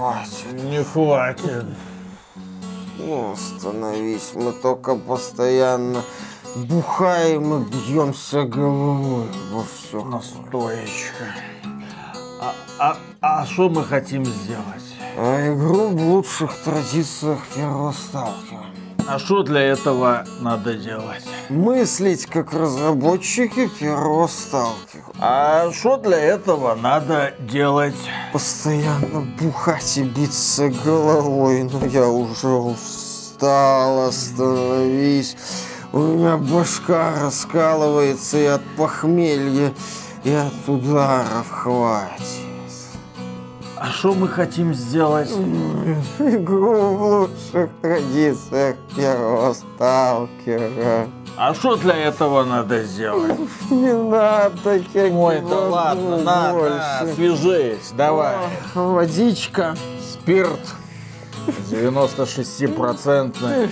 хватит. Не хватит. Ну, остановись, мы только постоянно бухаем и бьемся головой во все. Настоечка. А, а, а что мы хотим сделать? А игру в лучших традициях первого сталкера. А что для этого надо делать? Мыслить как разработчики первого сталкера. А что для этого надо делать? Постоянно бухать и биться головой, но я уже устал, остановись. У меня башка раскалывается и от похмелья, и от ударов хватит. А что мы хотим сделать? Игру в лучших традициях первого сталкера. А что для этого надо сделать? Не надо, я Ой, не да ладно, на, на, больше. свяжись, давай. Водичка. Спирт 96%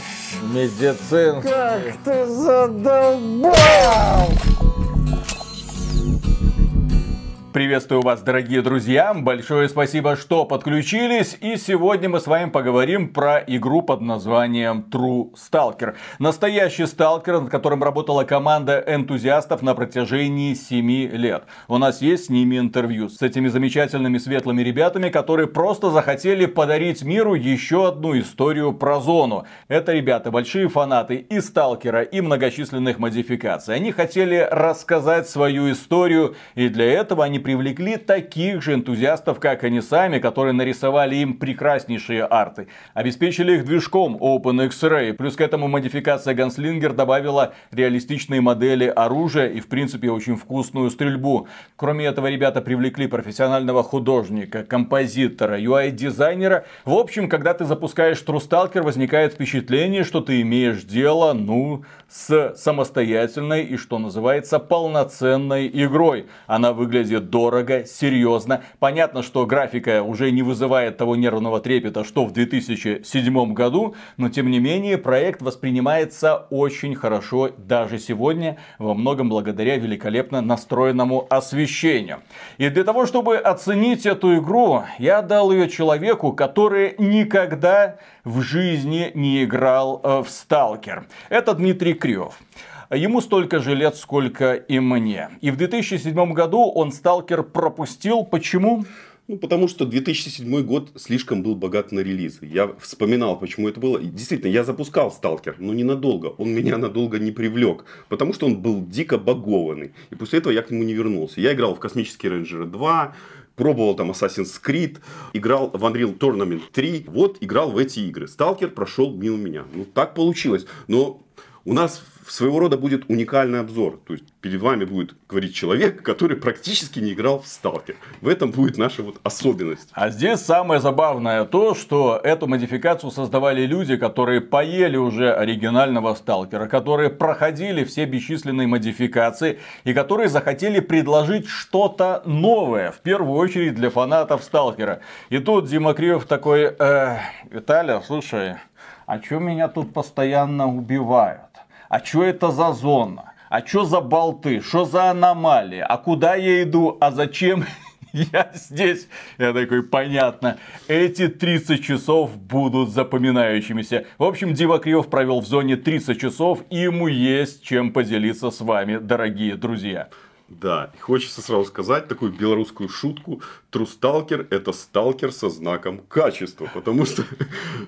медицин. Как ты задолбал! Приветствую вас, дорогие друзья. Большое спасибо, что подключились. И сегодня мы с вами поговорим про игру под названием True Stalker. Настоящий сталкер, над которым работала команда энтузиастов на протяжении 7 лет. У нас есть с ними интервью с этими замечательными светлыми ребятами, которые просто захотели подарить миру еще одну историю про зону. Это ребята большие фанаты и сталкера, и многочисленных модификаций. Они хотели рассказать свою историю, и для этого они привлекли таких же энтузиастов, как они сами, которые нарисовали им прекраснейшие арты. Обеспечили их движком OpenX-Ray. Плюс к этому модификация Gunslinger добавила реалистичные модели оружия и, в принципе, очень вкусную стрельбу. Кроме этого, ребята привлекли профессионального художника, композитора, UI-дизайнера. В общем, когда ты запускаешь True возникает впечатление, что ты имеешь дело, ну, с самостоятельной и, что называется, полноценной игрой. Она выглядит дорого, серьезно. Понятно, что графика уже не вызывает того нервного трепета, что в 2007 году, но тем не менее проект воспринимается очень хорошо даже сегодня, во многом благодаря великолепно настроенному освещению. И для того, чтобы оценить эту игру, я дал ее человеку, который никогда в жизни не играл э, в Сталкер. Это Дмитрий Крев. Ему столько же лет, сколько и мне. И в 2007 году он Сталкер пропустил. Почему? Ну, потому что 2007 год слишком был богат на релизы. Я вспоминал, почему это было. Действительно, я запускал Сталкер, но ненадолго. Он меня надолго не привлек, потому что он был дико багованный. И после этого я к нему не вернулся. Я играл в Космические рейнджеры 2, пробовал там Assassin's Creed, играл в Unreal Tournament 3. Вот, играл в эти игры. Сталкер прошел мимо меня. Ну, так получилось. Но у нас своего рода будет уникальный обзор. То есть перед вами будет говорить человек, который практически не играл в Сталкер. В этом будет наша вот особенность. А здесь самое забавное то, что эту модификацию создавали люди, которые поели уже оригинального сталкера, которые проходили все бесчисленные модификации и которые захотели предложить что-то новое, в первую очередь для фанатов сталкера. И тут Дима Криев такой, э, Виталия, слушай, а чё меня тут постоянно убивают? А чё это за зона? А чё за болты? Что за аномалии? А куда я иду? А зачем я здесь? Я такой, понятно. Эти 30 часов будут запоминающимися. В общем, Дива Криев провел в зоне 30 часов, и ему есть чем поделиться с вами, дорогие друзья. Да, хочется сразу сказать такую белорусскую шутку. Stalker это сталкер со знаком качества, потому что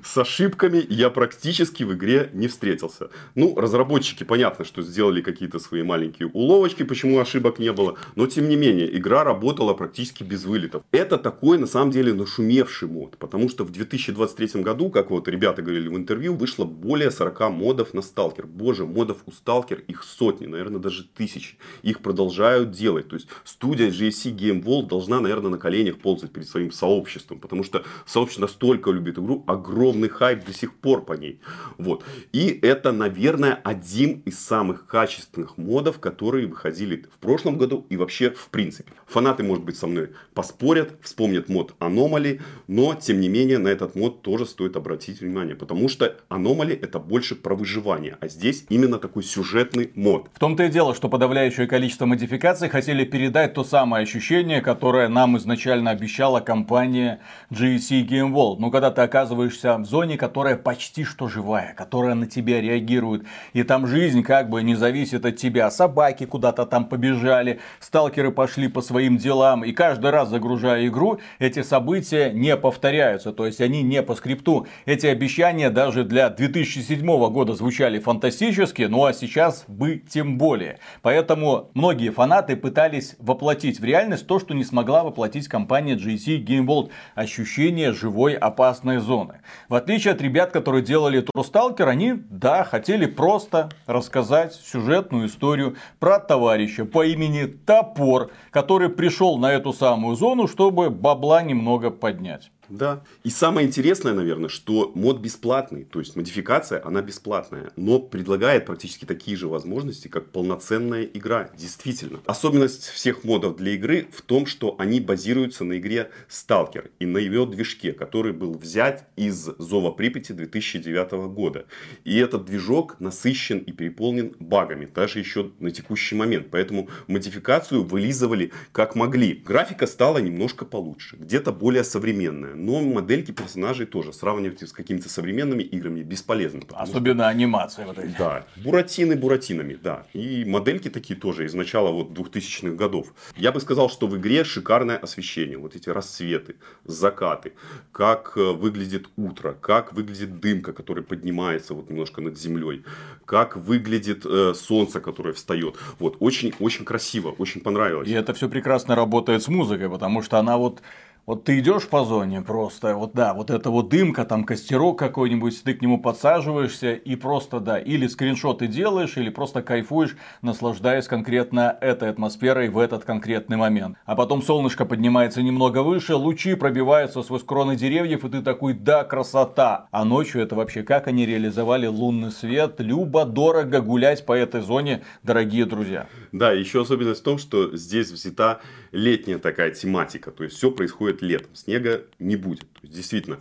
с ошибками я практически в игре не встретился. Ну, разработчики, понятно, что сделали какие-то свои маленькие уловочки, почему ошибок не было, но тем не менее, игра работала практически без вылетов. Это такой, на самом деле, нашумевший мод, потому что в 2023 году, как вот ребята говорили в интервью, вышло более 40 модов на Сталкер. Боже, модов у Сталкер их сотни, наверное, даже тысячи. Их продолжают делать. То есть студия GSC Game World должна, наверное, на коленях ползать перед своим сообществом, потому что сообщество настолько любит игру, огромный хайп до сих пор по ней. Вот. И это, наверное, один из самых качественных модов, которые выходили в прошлом году и вообще в принципе. Фанаты, может быть, со мной поспорят, вспомнят мод Anomaly, но, тем не менее, на этот мод тоже стоит обратить внимание, потому что Anomaly это больше про выживание, а здесь именно такой сюжетный мод. В том-то и дело, что подавляющее количество модификаций хотели передать то самое ощущение, которое нам изначально обещала компания GSC Game World. Но когда ты оказываешься в зоне, которая почти что живая, которая на тебя реагирует, и там жизнь как бы не зависит от тебя. Собаки куда-то там побежали, сталкеры пошли по своим делам, и каждый раз загружая игру, эти события не повторяются, то есть они не по скрипту. Эти обещания даже для 2007 года звучали фантастически, ну а сейчас бы тем более. Поэтому многие фанаты пытались воплотить в реальность то, что не смогла воплотить компания GC Game World. Ощущение живой опасной зоны. В отличие от ребят, которые делали Stalker, они, да, хотели просто рассказать сюжетную историю про товарища по имени Топор, который пришел на эту самую зону, чтобы бабла немного поднять. Да. И самое интересное, наверное, что мод бесплатный. То есть модификация, она бесплатная. Но предлагает практически такие же возможности, как полноценная игра. Действительно. Особенность всех модов для игры в том, что они базируются на игре Stalker и на ее движке, который был взят из Зова Припяти 2009 года. И этот движок насыщен и переполнен багами, даже еще на текущий момент. Поэтому модификацию вылизывали как могли. Графика стала немножко получше, где-то более современная но модельки персонажей тоже сравнивать с какими-то современными играми бесполезно. Особенно что... анимация вот эти. Да, буратины буратинами, да. И модельки такие тоже из начала вот 2000-х годов. Я бы сказал, что в игре шикарное освещение. Вот эти рассветы, закаты, как э, выглядит утро, как выглядит дымка, который поднимается вот немножко над землей, как выглядит э, солнце, которое встает. Вот, очень-очень красиво, очень понравилось. И это все прекрасно работает с музыкой, потому что она вот вот ты идешь по зоне просто, вот да, вот это вот дымка, там костерок какой-нибудь, ты к нему подсаживаешься и просто да, или скриншоты делаешь, или просто кайфуешь, наслаждаясь конкретно этой атмосферой в этот конкретный момент. А потом солнышко поднимается немного выше, лучи пробиваются сквозь кроны деревьев, и ты такой, да, красота. А ночью это вообще как они реализовали лунный свет, любо, дорого гулять по этой зоне, дорогие друзья. Да, еще особенность в том, что здесь взята летняя такая тематика, то есть все происходит летом, снега не будет. То есть, действительно,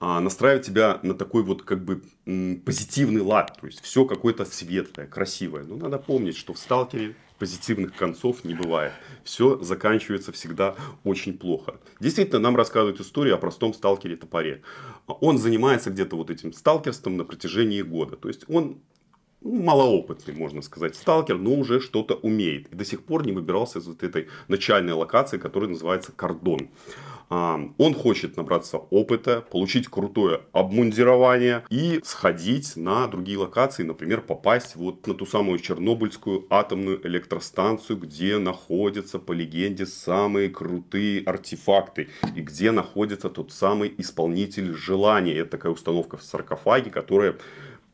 а, настраивать тебя на такой вот как бы позитивный лад, то есть все какое-то светлое, красивое. Но надо помнить, что в сталкере позитивных концов не бывает. Все заканчивается всегда очень плохо. Действительно, нам рассказывают историю о простом сталкере топоре. Он занимается где-то вот этим сталкерством на протяжении года. То есть он ну, малоопытный, можно сказать, сталкер, но уже что-то умеет. И до сих пор не выбирался из вот этой начальной локации, которая называется Кордон. А, он хочет набраться опыта, получить крутое обмундирование и сходить на другие локации, например, попасть вот на ту самую Чернобыльскую атомную электростанцию, где находятся, по легенде, самые крутые артефакты и где находится тот самый исполнитель желания. Это такая установка в саркофаге, которая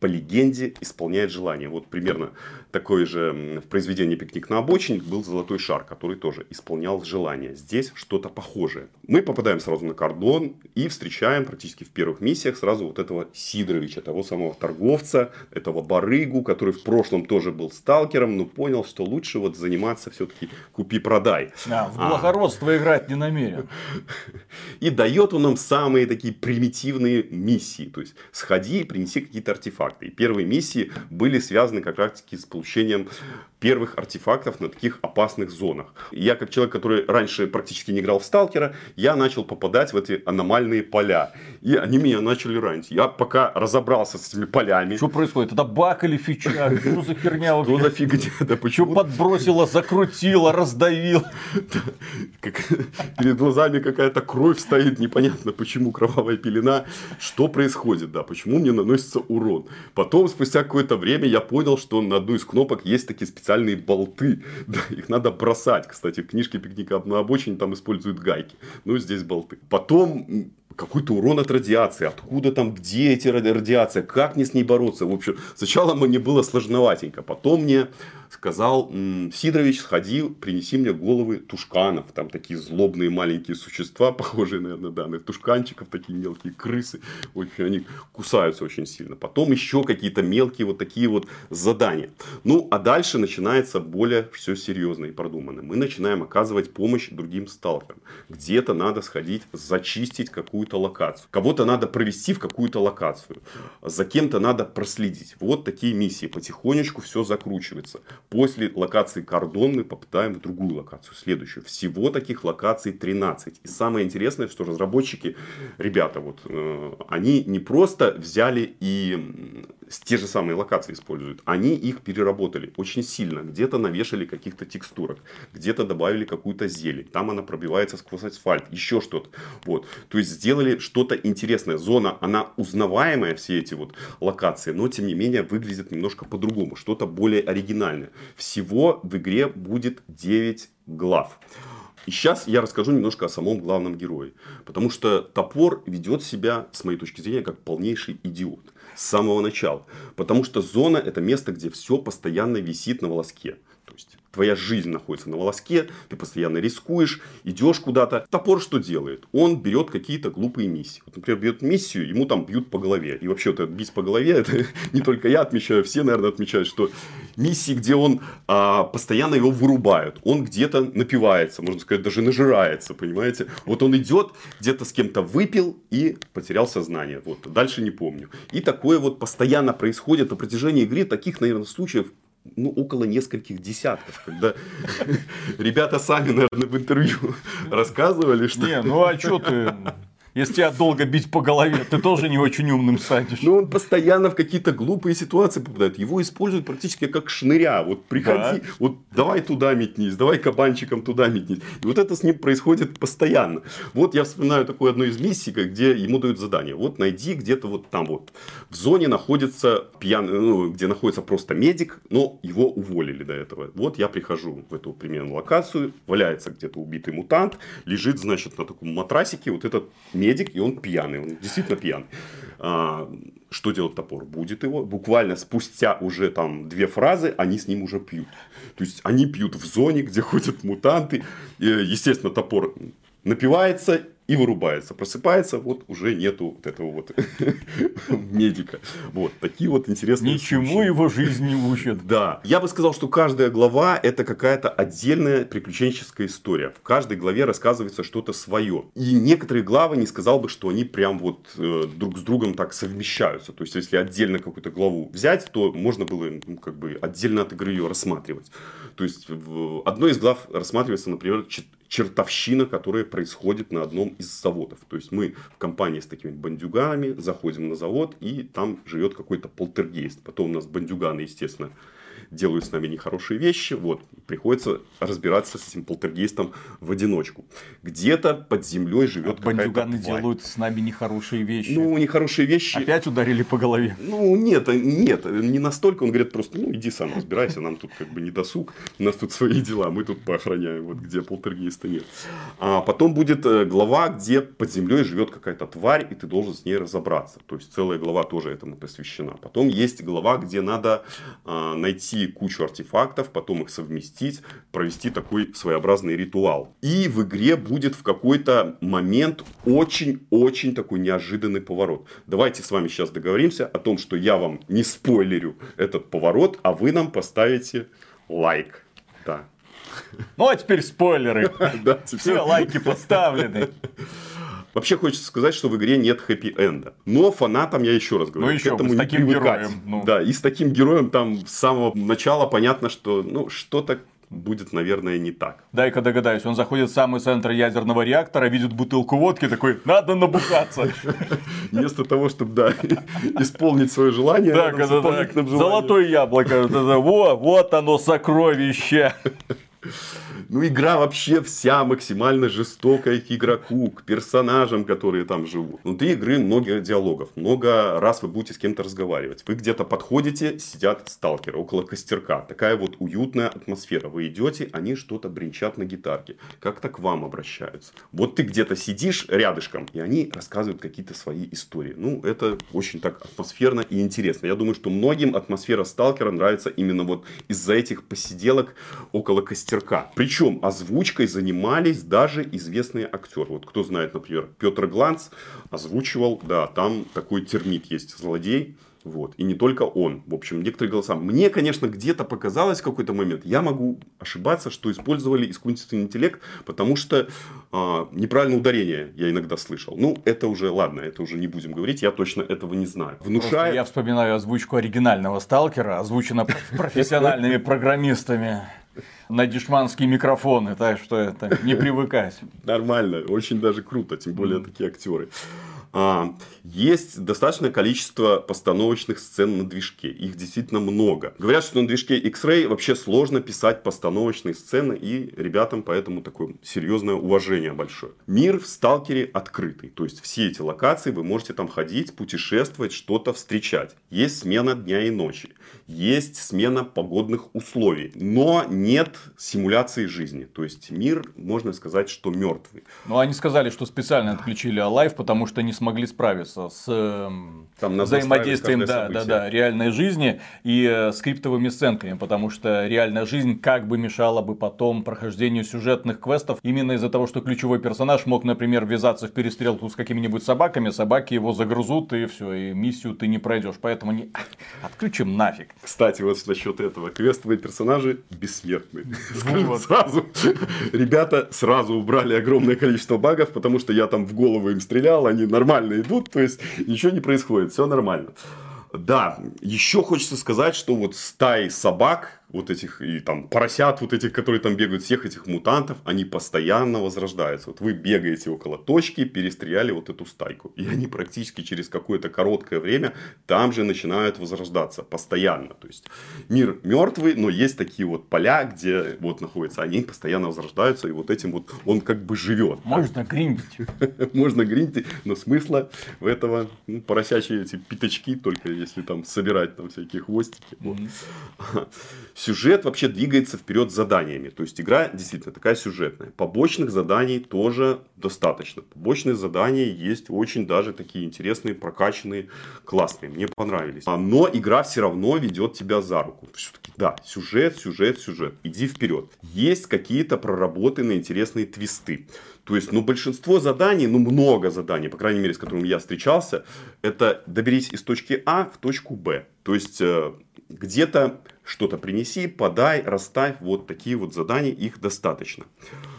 по легенде исполняет желание. Вот примерно такое же в произведении «Пикник на обочине» был золотой шар, который тоже исполнял желание. Здесь что-то похожее. Мы попадаем сразу на кордон и встречаем практически в первых миссиях сразу вот этого Сидоровича, того самого торговца, этого барыгу, который в прошлом тоже был сталкером, но понял, что лучше вот заниматься все-таки купи-продай. А, в благородство а. играть не намерен. И дает он нам самые такие примитивные миссии. То есть, сходи и принеси какие-то артефакты артефакты. И первые миссии были связаны как раз таки с получением первых артефактов на таких опасных зонах. Я, как человек, который раньше практически не играл в сталкера, я начал попадать в эти аномальные поля. И они меня начали ранить. Я пока разобрался с этими полями. Что происходит? Это баг или фича? Что за херня вообще? Что за фигня? Да почему? подбросило, закрутило, раздавило? Перед глазами какая-то кровь стоит, непонятно почему кровавая пелена. Что происходит? Да, почему мне наносится урон? Потом, спустя какое-то время, я понял, что на одну из кнопок есть такие специальные болты. Да, их надо бросать. Кстати, в книжке пикника на обочине там используют гайки. Ну, здесь болты. Потом какой-то урон от радиации, откуда там, где эти радиация, как мне с ней бороться. В общем, сначала мне было сложноватенько, потом мне сказал, Сидорович, сходи, принеси мне головы тушканов. Там такие злобные маленькие существа, похожие, наверное, да, на тушканчиков, такие мелкие крысы. Общем, они кусаются очень сильно. Потом еще какие-то мелкие вот такие вот задания. Ну, а дальше начинается более все серьезно и продуманно. Мы начинаем оказывать помощь другим сталкерам. Где-то надо сходить, зачистить какую-то локацию. Кого-то надо провести в какую-то локацию. За кем-то надо проследить. Вот такие миссии. Потихонечку все закручивается. После локации Кордон мы попытаем в другую локацию, следующую. Всего таких локаций 13. И самое интересное, что разработчики, ребята, вот, э, они не просто взяли и те же самые локации используют, они их переработали очень сильно. Где-то навешали каких-то текстурок, где-то добавили какую-то зелень, там она пробивается сквозь асфальт, еще что-то. Вот. То есть сделали что-то интересное. Зона, она узнаваемая, все эти вот локации, но тем не менее выглядит немножко по-другому, что-то более оригинальное. Всего в игре будет 9 глав. И сейчас я расскажу немножко о самом главном герое. Потому что топор ведет себя, с моей точки зрения, как полнейший идиот с самого начала. Потому что зона это место, где все постоянно висит на волоске. То есть твоя жизнь находится на волоске, ты постоянно рискуешь, идешь куда-то. Топор что делает? Он берет какие-то глупые миссии. Вот, например, берет миссию, ему там бьют по голове. И вообще, вот бить по голове, это не только я отмечаю, все, наверное, отмечают, что миссии, где он а, постоянно его вырубают, он где-то напивается, можно сказать, даже нажирается, понимаете? Вот он идет, где-то с кем-то выпил и потерял сознание. Вот, дальше не помню. И такое вот постоянно происходит на протяжении игры. Таких, наверное, случаев ну, около нескольких десятков, когда ребята сами, наверное, в интервью рассказывали, что... Не, ну а что ты... Если тебя долго бить по голове, ты тоже не очень умным станешь. Ну, он постоянно в какие-то глупые ситуации попадает. Его используют практически как шныря. Вот приходи, да. вот давай туда метнись, давай кабанчиком туда метнись. И вот это с ним происходит постоянно. Вот я вспоминаю такую одну из миссий, где ему дают задание. Вот найди где-то вот там вот. В зоне находится пьяный, ну, где находится просто медик, но его уволили до этого. Вот я прихожу в эту примерно локацию, валяется где-то убитый мутант, лежит, значит, на таком матрасике вот этот медик, и он пьяный, он действительно пьяный. А, что делает топор? Будет его. Буквально спустя уже там две фразы, они с ним уже пьют. То есть, они пьют в зоне, где ходят мутанты. И, естественно, топор напивается и вырубается. Просыпается, вот уже нету вот этого вот медика. Вот, такие вот интересные Ничему случаи. его жизнь не учит. Да. Я бы сказал, что каждая глава это какая-то отдельная приключенческая история. В каждой главе рассказывается что-то свое. И некоторые главы не сказал бы, что они прям вот э, друг с другом так совмещаются. То есть, если отдельно какую-то главу взять, то можно было ну, как бы отдельно от игры ее рассматривать. То есть, в одной из глав рассматривается, например, чертовщина, которая происходит на одном из заводов. То есть мы в компании с такими бандюганами заходим на завод, и там живет какой-то полтергейст. Потом у нас бандюганы, естественно, делают с нами нехорошие вещи, вот, приходится разбираться с этим полтергейстом в одиночку. Где-то под землей живет а какая-то бандюганы тварь. делают с нами нехорошие вещи. Ну, нехорошие вещи. Опять ударили по голове. Ну, нет, нет, не настолько. Он говорит просто, ну, иди сам разбирайся, нам тут как бы не досуг, у нас тут свои дела, мы тут поохраняем, вот где полтергейста нет. А потом будет э, глава, где под землей живет какая-то тварь, и ты должен с ней разобраться. То есть целая глава тоже этому посвящена. Потом есть глава, где надо а, найти кучу артефактов, потом их совместить, провести такой своеобразный ритуал. И в игре будет в какой-то момент очень-очень такой неожиданный поворот. Давайте с вами сейчас договоримся о том, что я вам не спойлерю этот поворот, а вы нам поставите лайк. Да. Ну а теперь спойлеры. Все лайки поставлены. Вообще хочется сказать, что в игре нет хэппи-энда. Но фанатам, я еще раз говорю, ну, еще к этому с таким не привыкать. Героем, ну. Да, и с таким героем там с самого начала понятно, что ну что-то будет, наверное, не так. Дай-ка догадаюсь, он заходит в самый центр ядерного реактора, видит бутылку водки, такой, надо набухаться. Вместо того, чтобы, да, исполнить свое желание. Так, это так, золотое яблоко, во, вот оно, сокровище. Ну, игра вообще вся максимально жестокая к игроку, к персонажам, которые там живут. Внутри игры много диалогов, много раз вы будете с кем-то разговаривать. Вы где-то подходите, сидят сталкеры около костерка. Такая вот уютная атмосфера. Вы идете, они что-то бренчат на гитарке. Как-то к вам обращаются. Вот ты где-то сидишь рядышком, и они рассказывают какие-то свои истории. Ну, это очень так атмосферно и интересно. Я думаю, что многим атмосфера сталкера нравится именно вот из-за этих посиделок около костерка. Причем причем озвучкой занимались даже известные актеры. Вот кто знает, например, Петр Гланц озвучивал, да, там такой термит есть, злодей, Вот. И не только он. В общем, некоторые голоса. Мне, конечно, где-то показалось в какой-то момент, я могу ошибаться, что использовали искусственный интеллект, потому что а, неправильное ударение я иногда слышал. Ну, это уже, ладно, это уже не будем говорить, я точно этого не знаю. Внушает... я вспоминаю озвучку оригинального сталкера, озвучена профессиональными программистами на дешманские микрофоны, так что это не привыкать. Нормально, очень даже круто, тем более такие актеры. А, есть достаточное количество постановочных сцен на движке. Их действительно много. Говорят, что на движке X-Ray вообще сложно писать постановочные сцены, и ребятам поэтому такое серьезное уважение большое. Мир в Сталкере открытый. То есть, все эти локации вы можете там ходить, путешествовать, что-то встречать. Есть смена дня и ночи. Есть смена погодных условий. Но нет симуляции жизни. То есть, мир, можно сказать, что мертвый. Ну, они сказали, что специально отключили Alive, потому что не смогли справиться с эм, Там взаимодействием да, да, да, реальной жизни и э, скриптовыми сценками, потому что реальная жизнь как бы мешала бы потом прохождению сюжетных квестов именно из-за того, что ключевой персонаж мог, например, ввязаться в перестрелку с какими-нибудь собаками, собаки его загрузут и все, и миссию ты не пройдешь, поэтому не... отключим нафиг. Кстати, вот насчет этого, квестовые персонажи бессмертны. Скажем сразу, ребята сразу убрали огромное количество багов, потому что я там в голову им стрелял, они нормально нормально идут, то есть ничего не происходит, все нормально. Да, еще хочется сказать, что вот стаи собак вот этих, и там поросят вот этих, которые там бегают, всех этих мутантов, они постоянно возрождаются. Вот вы бегаете около точки, перестреляли вот эту стайку. И они практически через какое-то короткое время там же начинают возрождаться постоянно. То есть мир мертвый, но есть такие вот поля, где вот находятся они, постоянно возрождаются, и вот этим вот он как бы живет. Можно гриндить. Можно гриндить, но смысла в этого ну, поросячьи эти пятачки, только если там собирать там всякие хвостики. Сюжет вообще двигается вперед заданиями. То есть игра действительно такая сюжетная. Побочных заданий тоже достаточно. Побочные задания есть очень даже такие интересные, прокачанные, классные. Мне понравились. А, но игра все равно ведет тебя за руку. Все-таки, да, сюжет, сюжет, сюжет. Иди вперед. Есть какие-то проработанные интересные твисты. То есть, ну, большинство заданий, ну, много заданий, по крайней мере, с которыми я встречался, это доберись из точки А в точку Б. То есть, э, где-то что-то принеси, подай, расставь. Вот такие вот задания, их достаточно.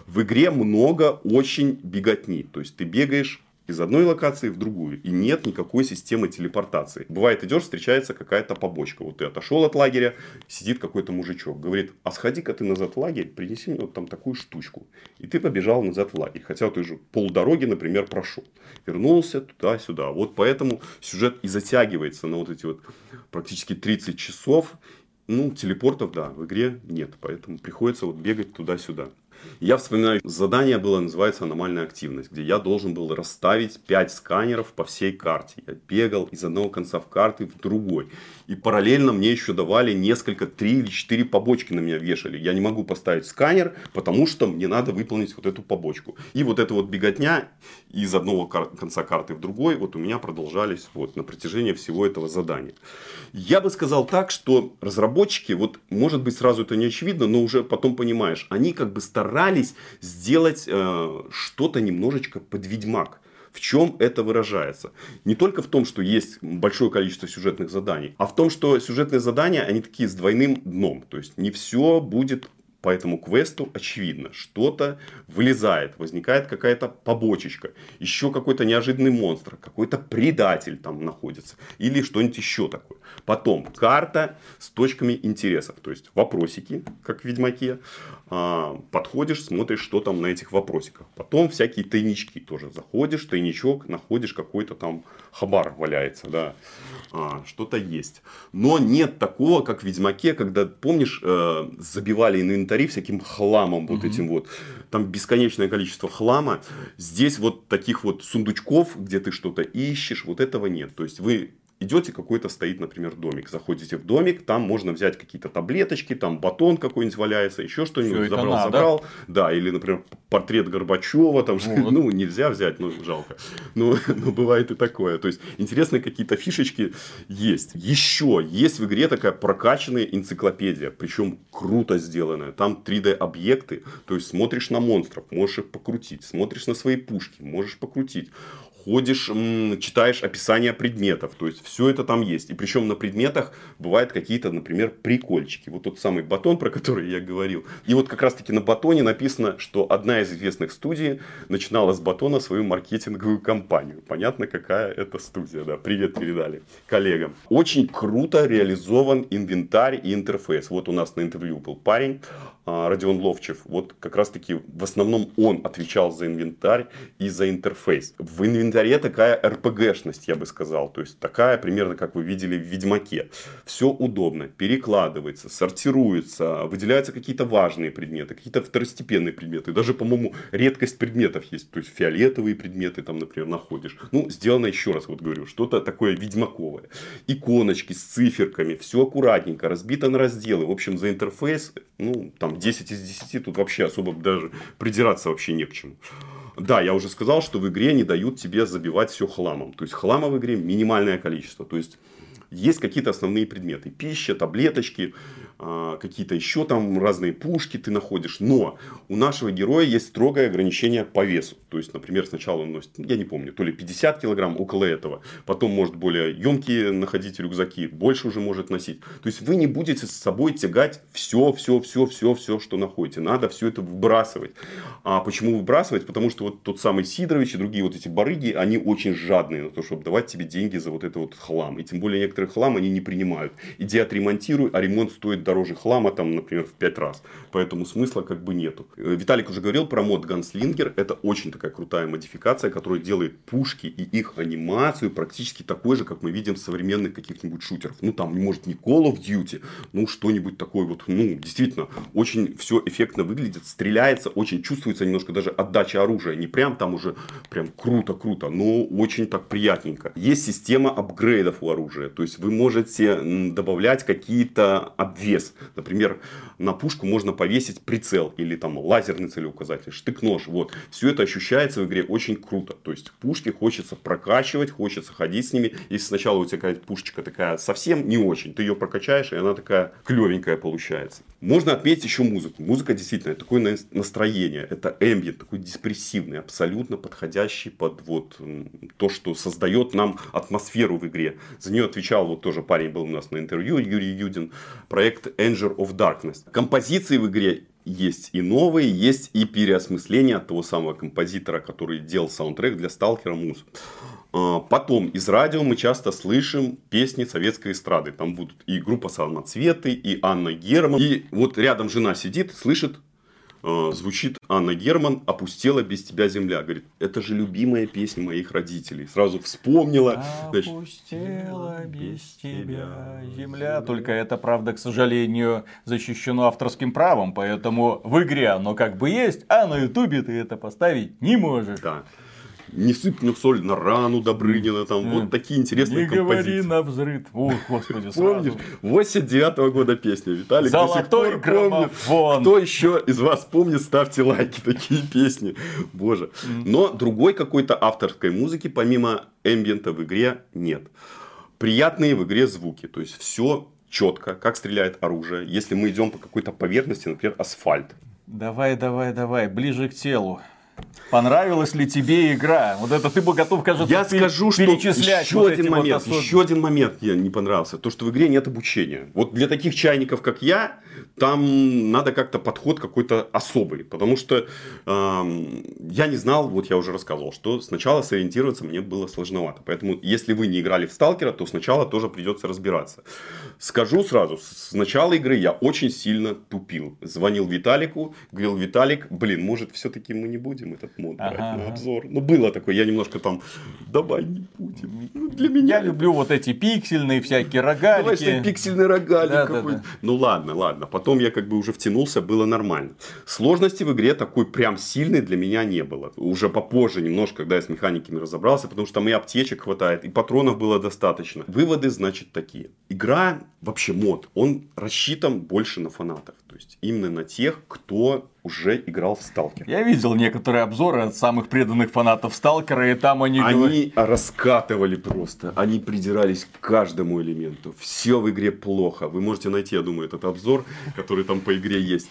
В игре много очень беготни. То есть, ты бегаешь из одной локации в другую. И нет никакой системы телепортации. Бывает, идешь, встречается какая-то побочка. Вот ты отошел от лагеря, сидит какой-то мужичок. Говорит, а сходи-ка ты назад в лагерь, принеси мне вот там такую штучку. И ты побежал назад в лагерь. Хотя ты же полдороги, например, прошел. Вернулся туда-сюда. Вот поэтому сюжет и затягивается на вот эти вот практически 30 часов. Ну, телепортов, да, в игре нет. Поэтому приходится вот бегать туда-сюда. Я вспоминаю, задание было, называется аномальная активность, где я должен был расставить 5 сканеров по всей карте. Я бегал из одного конца в карты в другой. И параллельно мне еще давали несколько, 3 или 4 побочки на меня вешали. Я не могу поставить сканер, потому что мне надо выполнить вот эту побочку. И вот эта вот беготня из одного конца карты в другой, вот у меня продолжались вот на протяжении всего этого задания. Я бы сказал так, что разработчики, вот может быть сразу это не очевидно, но уже потом понимаешь, они как бы старались сделать э, что-то немножечко под Ведьмак. В чем это выражается? Не только в том, что есть большое количество сюжетных заданий, а в том, что сюжетные задания, они такие с двойным дном. То есть не все будет по этому квесту очевидно, что-то вылезает, возникает какая-то побочечка, еще какой-то неожиданный монстр, какой-то предатель там находится, или что-нибудь еще такое. Потом карта с точками интересов, то есть вопросики, как в Ведьмаке, а, подходишь, смотришь, что там на этих вопросиках. Потом всякие тайнички тоже. Заходишь, тайничок, находишь какой-то там хабар валяется, да, а, что-то есть. Но нет такого, как в Ведьмаке, когда, помнишь, э, забивали инвентарь всяким хламом, вот угу. этим вот. Там бесконечное количество хлама. Здесь вот таких вот сундучков, где ты что-то ищешь, вот этого нет. То есть вы идете, какой-то стоит, например, домик. Заходите в домик, там можно взять какие-то таблеточки, там батон какой-нибудь валяется, еще что-нибудь. Забрал, надо. забрал. Да, или, например, портрет Горбачева, там, вот. ну, нельзя взять, ну, жалко. Но, но бывает и такое. То есть, интересные какие-то фишечки есть. Еще есть в игре такая прокачанная энциклопедия, причем круто сделанная. Там 3D-объекты, то есть, смотришь на монстров, можешь их покрутить, смотришь на свои пушки, можешь покрутить ходишь, читаешь описание предметов. То есть, все это там есть. И причем на предметах бывают какие-то, например, прикольчики. Вот тот самый батон, про который я говорил. И вот как раз-таки на батоне написано, что одна из известных студий начинала с батона свою маркетинговую кампанию. Понятно, какая это студия. Да, привет передали коллегам. Очень круто реализован инвентарь и интерфейс. Вот у нас на интервью был парень, Родион Ловчев. Вот как раз-таки в основном он отвечал за инвентарь и за интерфейс. В инвентаре такая RPG-шность, я бы сказал. То есть такая примерно, как вы видели в Ведьмаке. Все удобно, перекладывается, сортируется, выделяются какие-то важные предметы, какие-то второстепенные предметы. Даже, по-моему, редкость предметов есть. То есть фиолетовые предметы там, например, находишь. Ну, сделано еще раз, вот говорю, что-то такое ведьмаковое. Иконочки с циферками, все аккуратненько, разбито на разделы. В общем, за интерфейс, ну, там 10 из 10, тут вообще особо даже придираться вообще не к чему. Да, я уже сказал, что в игре не дают тебе забивать все хламом. То есть хлама в игре минимальное количество. То есть есть какие-то основные предметы. Пища, таблеточки, какие-то еще там разные пушки ты находишь. Но у нашего героя есть строгое ограничение по весу. То есть, например, сначала он носит, я не помню, то ли 50 килограмм, около этого. Потом может более емкие находить рюкзаки, больше уже может носить. То есть, вы не будете с собой тягать все, все, все, все, все, что находите. Надо все это выбрасывать. А почему выбрасывать? Потому что вот тот самый Сидорович и другие вот эти барыги, они очень жадные на то, чтобы давать тебе деньги за вот это вот хлам. И тем более некоторые хлам они не принимают. Иди отремонтируй, а ремонт стоит дороже хлама, там, например, в 5 раз. Поэтому смысла как бы нету. Э, Виталик уже говорил про мод Ганслингер. Это очень такая крутая модификация, которая делает пушки и их анимацию практически такой же, как мы видим в современных каких-нибудь шутерах. Ну, там, может, не Call of Duty, ну, что-нибудь такое вот, ну, действительно, очень все эффектно выглядит, стреляется, очень чувствуется немножко даже отдача оружия. Не прям там уже прям круто-круто, но очень так приятненько. Есть система апгрейдов у оружия. То есть, вы можете добавлять какие-то обвес вес. Например, на пушку можно повесить прицел или там лазерный целеуказатель, штык-нож. Вот. Все это ощущается в игре очень круто. То есть пушки хочется прокачивать, хочется ходить с ними. Если сначала у тебя какая-то пушечка такая совсем не очень, ты ее прокачаешь, и она такая клевенькая получается. Можно отметить еще музыку. Музыка действительно такое настроение. Это эмбиент, такой депрессивный, абсолютно подходящий под вот то, что создает нам атмосферу в игре. За нее отвечал вот тоже парень был у нас на интервью, Юрий Юдин. Проект Anger of Darkness. Композиции в игре есть и новые, есть и переосмысление от того самого композитора, который делал саундтрек для Сталкера Муз. А, потом из радио мы часто слышим песни советской эстрады. Там будут и группа Самоцветы, и Анна Герман. И вот рядом жена сидит, слышит звучит Анна Герман «Опустела без тебя земля». Говорит, это же любимая песня моих родителей. Сразу вспомнила. Опустела без тебя земля. Только это, правда, к сожалению, защищено авторским правом. Поэтому в игре оно как бы есть, а на ютубе ты это поставить не можешь. Да не сыпнув соль на рану Добрынина, там вот такие интересные Не композиции. говори на взрыв. О, господи, Помнишь? 89 -го года песня. Виталик до сих Золотой пор помнит. Кто еще из вас помнит, ставьте лайки. Такие песни. Боже. Но другой какой-то авторской музыки, помимо эмбиента в игре, нет. Приятные в игре звуки. То есть, все четко, как стреляет оружие. Если мы идем по какой-то поверхности, например, асфальт. Давай, давай, давай, ближе к телу. Понравилась ли тебе игра? Вот это ты бы готов, кажется, Я скажу, что перечислять еще вот один эти вот момент, особенности. еще один момент мне не понравился, то что в игре нет обучения. Вот для таких чайников, как я, там надо как-то подход какой-то особый, потому что эм, я не знал, вот я уже рассказывал, что сначала сориентироваться мне было сложновато, поэтому если вы не играли в Сталкера, то сначала тоже придется разбираться. Скажу сразу, с начала игры я очень сильно тупил, звонил Виталику, говорил Виталик, блин, может все-таки мы не будем этот мод брать Ага, на обзор. Ну было такое, я немножко там, давай не будем. Ну, для меня Я люблю вот эти пиксельные всякие Давай, рогалики. что пиксельный рогалик Да, да, какой-то. да. Ну ладно, ладно. Потом я как бы уже втянулся, было нормально. Сложности в игре такой прям сильной для меня не было. Уже попозже немножко, когда я с механиками разобрался, потому что там и аптечек хватает, и патронов было достаточно. Выводы, значит, такие. Игра, вообще мод, он рассчитан больше на фанатов. То есть именно на тех, кто уже играл в Сталкер. Я видел некоторые обзоры от самых преданных фанатов Сталкера, и там они, говорят... Они раскатывали просто, они придирались к каждому элементу. Все в игре плохо. Вы можете найти, я думаю, этот обзор, который там по игре есть.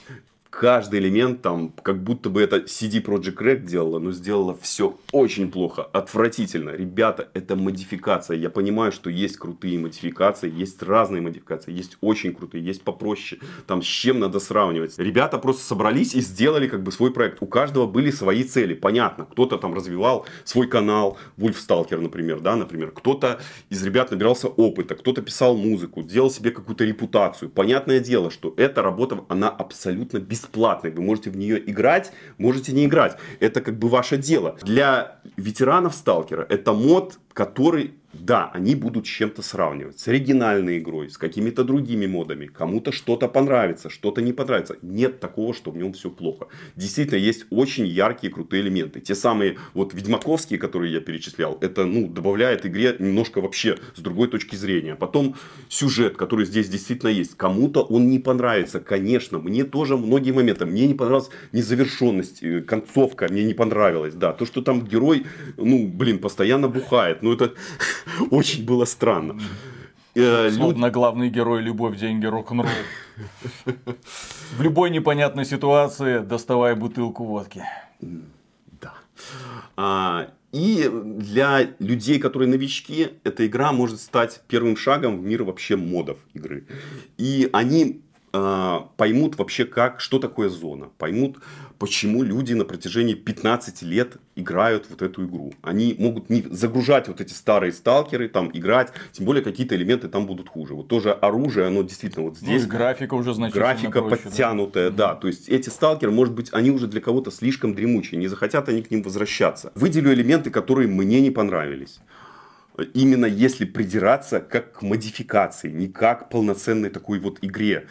Каждый элемент там, как будто бы это CD Projekt Red делала, но сделала все очень плохо, отвратительно. Ребята, это модификация. Я понимаю, что есть крутые модификации, есть разные модификации, есть очень крутые, есть попроще. Там с чем надо сравнивать. Ребята просто собрались и сделали как бы свой проект. У каждого были свои цели, понятно. Кто-то там развивал свой канал, Wolfstalker, например, да, например. Кто-то из ребят набирался опыта, кто-то писал музыку, делал себе какую-то репутацию. Понятное дело, что эта работа, она абсолютно бесплатная. Вы можете в нее играть, можете не играть. Это как бы ваше дело. Для ветеранов Сталкера это мод, который да, они будут с чем-то сравнивать. С оригинальной игрой, с какими-то другими модами. Кому-то что-то понравится, что-то не понравится. Нет такого, что в нем все плохо. Действительно, есть очень яркие, крутые элементы. Те самые вот ведьмаковские, которые я перечислял, это ну, добавляет игре немножко вообще с другой точки зрения. Потом сюжет, который здесь действительно есть. Кому-то он не понравится, конечно. Мне тоже многие моменты. Мне не понравилась незавершенность, э, концовка мне не понравилась. Да, то, что там герой, ну, блин, постоянно бухает. Ну, это очень было странно. Э, Словно главный герой любовь, деньги, рок-н-ролл. В любой непонятной ситуации доставай бутылку водки. Да. А, и для людей, которые новички, эта игра может стать первым шагом в мир вообще модов игры. И они поймут вообще, как, что такое зона. Поймут, почему люди на протяжении 15 лет играют вот эту игру. Они могут не загружать вот эти старые сталкеры, там играть, тем более какие-то элементы там будут хуже. Вот тоже оружие, оно действительно вот здесь. Ну, графика уже значительно Графика проще, подтянутая, да. да. То есть эти сталкеры, может быть, они уже для кого-то слишком дремучие, не захотят они к ним возвращаться. Выделю элементы, которые мне не понравились именно если придираться как к модификации, не как к полноценной такой вот игре.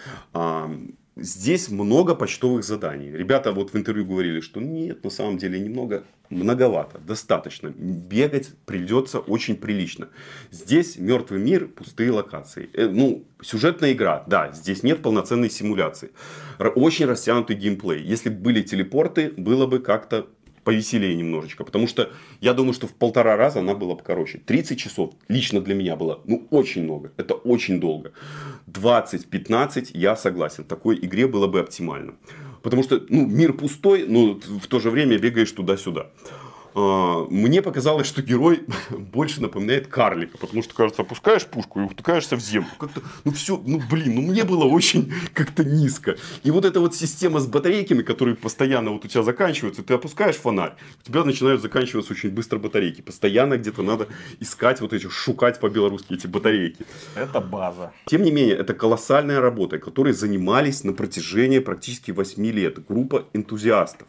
Здесь много почтовых заданий. Ребята вот в интервью говорили, что нет, на самом деле немного, многовато, достаточно. Бегать придется очень прилично. Здесь мертвый мир, пустые локации. Э, ну, сюжетная игра, да, здесь нет полноценной симуляции. Очень растянутый геймплей. Если бы были телепорты, было бы как-то повеселее немножечко. Потому что я думаю, что в полтора раза она была бы короче. 30 часов лично для меня было ну, очень много. Это очень долго. 20-15 я согласен. Такой игре было бы оптимально. Потому что ну, мир пустой, но в то же время бегаешь туда-сюда. А, мне показалось, что герой больше напоминает карлика, потому что, кажется, опускаешь пушку и утыкаешься в землю. Как-то, ну все, ну блин, ну мне было очень как-то низко. И вот эта вот система с батарейками, которые постоянно вот у тебя заканчиваются, ты опускаешь фонарь, у тебя начинают заканчиваться очень быстро батарейки. Постоянно где-то надо искать вот эти, шукать по-белорусски эти батарейки. Это база. Тем не менее, это колоссальная работа, которой занимались на протяжении практически 8 лет. Группа энтузиастов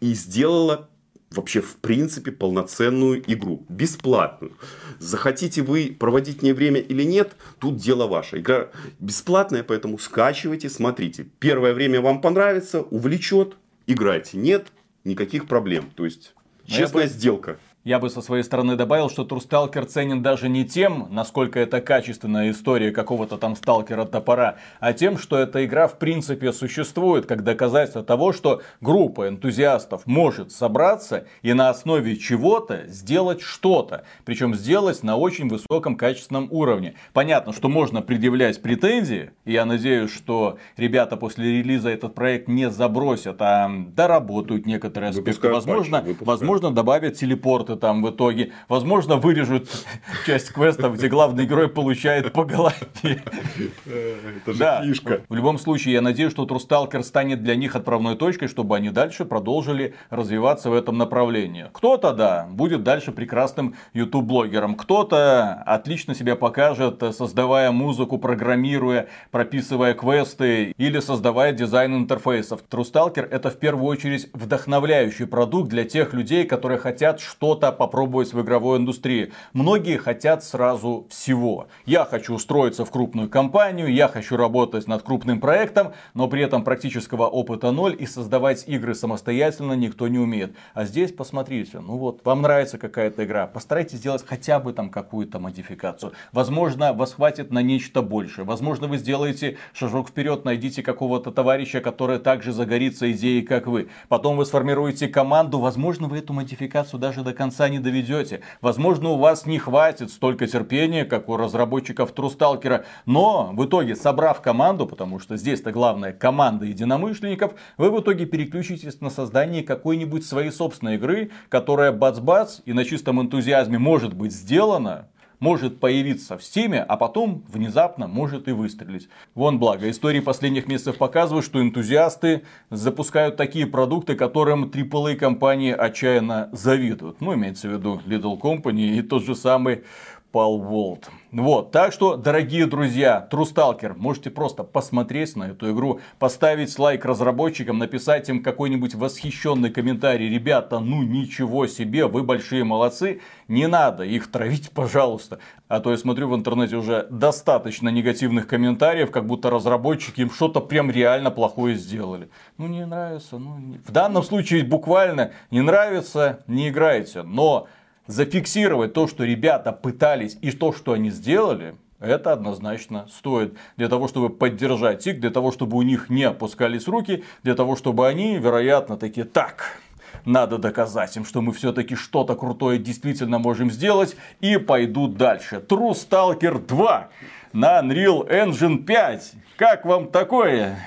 и сделала вообще в принципе полноценную игру, бесплатную. Захотите вы проводить в ней время или нет, тут дело ваше. Игра бесплатная, поэтому скачивайте, смотрите. Первое время вам понравится, увлечет, играйте. Нет, никаких проблем. То есть, честная сделка. Я бы со своей стороны добавил, что Трусталкер ценен даже не тем, насколько это качественная история какого-то там сталкера топора, а тем, что эта игра в принципе существует, как доказательство того, что группа энтузиастов может собраться и на основе чего-то сделать что-то. Причем сделать на очень высоком качественном уровне. Понятно, что можно предъявлять претензии, и я надеюсь, что ребята после релиза этот проект не забросят, а доработают некоторые аспекты. Выпускают возможно, патчи, возможно добавят телепорт квесты там в итоге. Возможно, вырежут часть квестов, где главный герой получает по голове. Это же да. фишка. В любом случае, я надеюсь, что Трусталкер станет для них отправной точкой, чтобы они дальше продолжили развиваться в этом направлении. Кто-то, да, будет дальше прекрасным YouTube-блогером. Кто-то отлично себя покажет, создавая музыку, программируя, прописывая квесты или создавая дизайн интерфейсов. Трусталкер это в первую очередь вдохновляющий продукт для тех людей, которые хотят что-то что-то попробовать в игровой индустрии. Многие хотят сразу всего. Я хочу устроиться в крупную компанию, я хочу работать над крупным проектом, но при этом практического опыта ноль и создавать игры самостоятельно никто не умеет. А здесь посмотрите, ну вот, вам нравится какая-то игра, постарайтесь сделать хотя бы там какую-то модификацию. Возможно, вас хватит на нечто большее. Возможно, вы сделаете шажок вперед, найдите какого-то товарища, который также загорится идеей, как вы. Потом вы сформируете команду, возможно, вы эту модификацию даже до конца конца не доведете. Возможно, у вас не хватит столько терпения, как у разработчиков Трусталкера, но в итоге, собрав команду, потому что здесь-то главное команда единомышленников, вы в итоге переключитесь на создание какой-нибудь своей собственной игры, которая бац-бац и на чистом энтузиазме может быть сделана, может появиться в стиме, а потом внезапно может и выстрелить. Вон благо, истории последних месяцев показывают, что энтузиасты запускают такие продукты, которым AAA компании отчаянно завидуют. Ну, имеется в виду Little Company и тот же самый Пал Волт. Вот, так что, дорогие друзья, Трусталкер, можете просто посмотреть на эту игру, поставить лайк разработчикам, написать им какой-нибудь восхищенный комментарий. Ребята, ну ничего себе, вы большие молодцы. Не надо их травить, пожалуйста. А то я смотрю в интернете уже достаточно негативных комментариев, как будто разработчики им что-то прям реально плохое сделали. Ну не нравится, ну... Не... В данном случае буквально не нравится, не играйте. Но зафиксировать то, что ребята пытались и то, что они сделали, это однозначно стоит. Для того, чтобы поддержать их, для того, чтобы у них не опускались руки, для того, чтобы они, вероятно, такие, так, надо доказать им, что мы все-таки что-то крутое действительно можем сделать и пойдут дальше. True Stalker 2 на Unreal Engine 5. Как вам такое?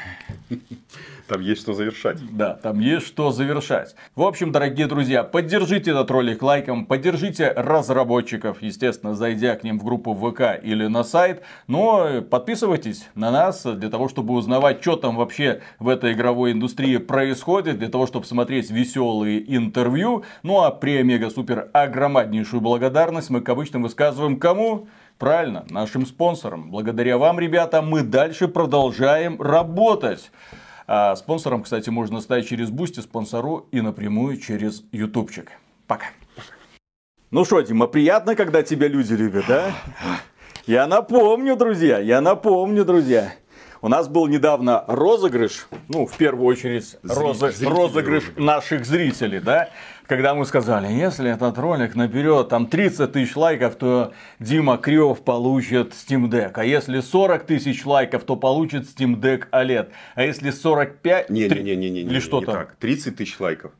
Там есть что завершать. Да, там есть что завершать. В общем, дорогие друзья, поддержите этот ролик лайком, поддержите разработчиков, естественно, зайдя к ним в группу ВК или на сайт. Но подписывайтесь на нас для того, чтобы узнавать, что там вообще в этой игровой индустрии происходит, для того, чтобы смотреть веселые интервью. Ну а при мега супер огромнейшую благодарность мы к обычно высказываем кому? Правильно, нашим спонсорам. Благодаря вам, ребята, мы дальше продолжаем работать. А спонсором, кстати, можно стать через Boosty, спонсору и напрямую через Ютубчик. Пока. Ну что, Дима, приятно, когда тебя люди любят, да? Я напомню, друзья, я напомню, друзья. У нас был недавно розыгрыш, ну, в первую очередь, розы, розыгрыш наших зрителей, да? Когда мы сказали, если этот ролик наберет там 30 тысяч лайков, то Дима Крев получит Steam Deck. А если 40 тысяч лайков, то получит Steam Deck OLED. А если 45... Не-не-не-не. Или что-то. 30 тысяч лайков.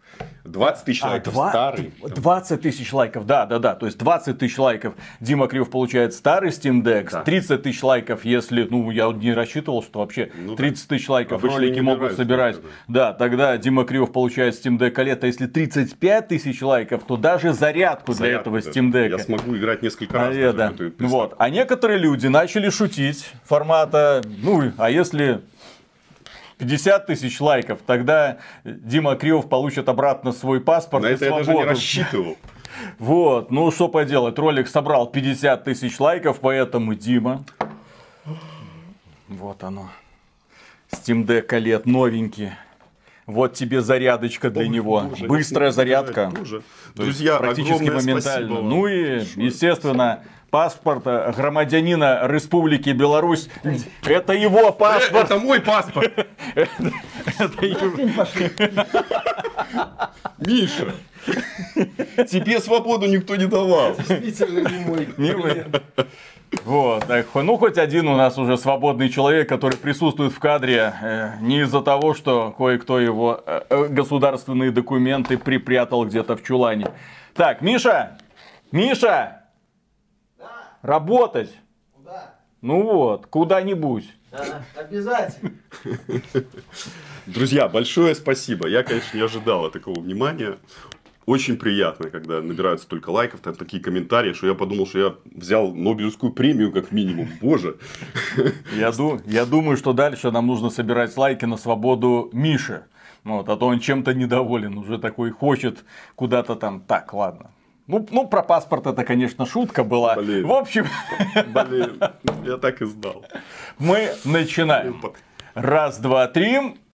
20 тысяч а, лайков 2... старый. 20 тысяч лайков, да, да, да. То есть 20 тысяч лайков Дима Крив получает старый Steam Deck. Да. 30 тысяч лайков, если, ну, я не рассчитывал, что вообще ну, 30 тысяч лайков ролики могут собирать. Да, тогда Дима Кривов получает Steam Deck OLED. А если 35 тысяч лайков, то даже зарядку, зарядку для этого да. Steam Deck. Я смогу играть несколько раз. А, да. Вот. А некоторые люди начали шутить формата, ну, а если 50 тысяч лайков, тогда Дима Кривов получит обратно свой паспорт На и это свободу. я даже не рассчитывал. Вот, ну что поделать, ролик собрал 50 тысяч лайков, поэтому Дима... Вот оно. Steam Deck OLED новенький. Вот тебе зарядочка для Ой, него. Боже, Быстрая зарядка. Боже. Друзья, практически моментально. Ну и, естественно, паспорт громадянина Республики Беларусь. Это его паспорт. Это мой паспорт. Миша, тебе свободу никто не давал. Действительно не мой. Не мой. Вот, так, ну хоть один у нас уже свободный человек, который присутствует в кадре э, не из-за того, что кое-кто его э, э государственные документы припрятал где-то в чулане. Так, Миша! Миша! Работать. Куда? Ну вот, куда-нибудь. Да, обязательно. Друзья, большое спасибо. Я, конечно, не ожидал такого внимания. Очень приятно, когда набираются столько лайков, там такие комментарии, что я подумал, что я взял Нобелевскую премию как минимум. Боже. Я, ду я думаю, что дальше нам нужно собирать лайки на свободу Миши. Вот, а то он чем-то недоволен, уже такой хочет куда-то там. Так, ладно. Ну, ну, про паспорт это, конечно, шутка была. Блин. В общем... Блин, я так и знал. Мы начинаем. Раз, два, три.